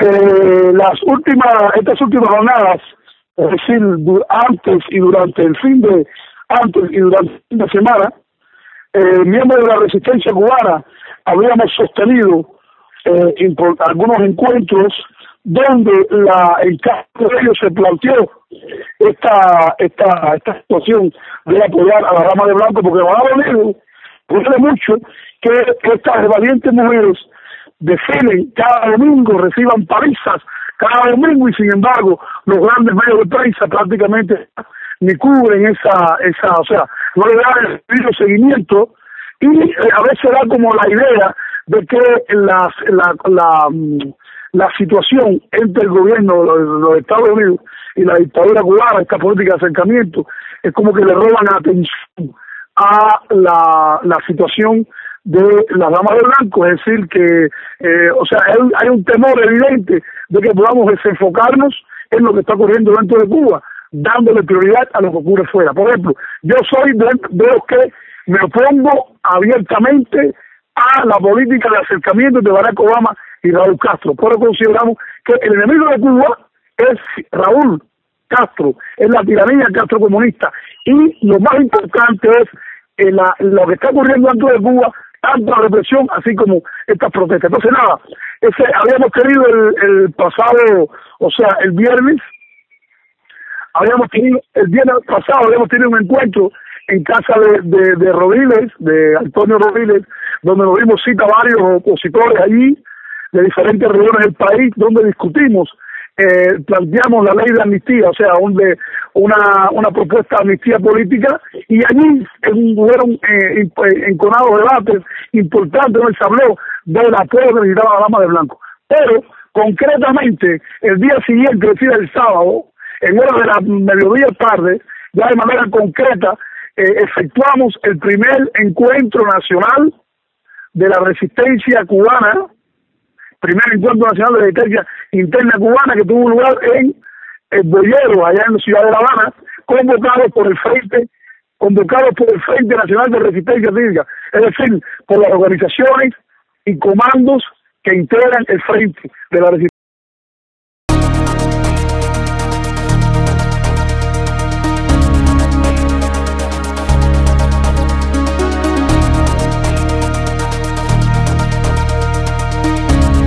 las últimas, estas últimas jornadas, es decir, antes y durante el fin de, antes y durante el fin de semana, eh, miembros de la resistencia cubana habíamos sostenido eh, algunos encuentros donde la, en caso de ellos se planteó esta, esta, esta situación de apoyar a la rama de blanco, porque Estados Unidos puede mucho que estas valientes mujeres desfilen cada domingo, reciban palizas cada domingo y sin embargo los grandes medios de prensa prácticamente ni cubren esa, esa, o sea, no le dan el seguimiento y eh, a veces da como la idea de que las, la, la, mm, la situación entre el gobierno de los Estados Unidos y la dictadura cubana, esta política de acercamiento, es como que le roban atención a la, la situación de las damas de blanco, es decir, que, eh, o sea, hay, un temor evidente de que podamos desenfocarnos en lo que está ocurriendo dentro de Cuba, dándole prioridad a lo que ocurre fuera. Por ejemplo, yo soy de, los que me opongo abiertamente a la política de acercamiento de Barack Obama y Raúl Castro, pero consideramos que el enemigo de Cuba es Raúl Castro, es la tiranía Castro comunista, y lo más importante es eh, la, lo que está ocurriendo dentro de Cuba tanta represión, así como estas protestas. Entonces, nada, ese, habíamos tenido el, pasado, o sea, el viernes, habíamos tenido, el viernes pasado habíamos tenido un encuentro en casa de, de, de Rodiles, de Antonio Rodiles, donde nos dimos cita varios opositores allí, de diferentes regiones del país, donde discutimos eh, planteamos la ley de amnistía, o sea, un de, una, una propuesta de amnistía política, y allí hubo eh, enconados debates importantes donde se habló del apoyo que necesitaba la dama de blanco. Pero, concretamente, el día siguiente, es decir, el sábado, en hora de la mediodía tarde, ya de manera concreta, eh, efectuamos el primer encuentro nacional de la resistencia cubana primer encuentro nacional de resistencia interna cubana que tuvo lugar en el Boyero, allá en la ciudad de La Habana, convocados por el Frente convocados por el Frente Nacional de Resistencia Cívica, es decir, por las organizaciones y comandos que integran el Frente de la Resistencia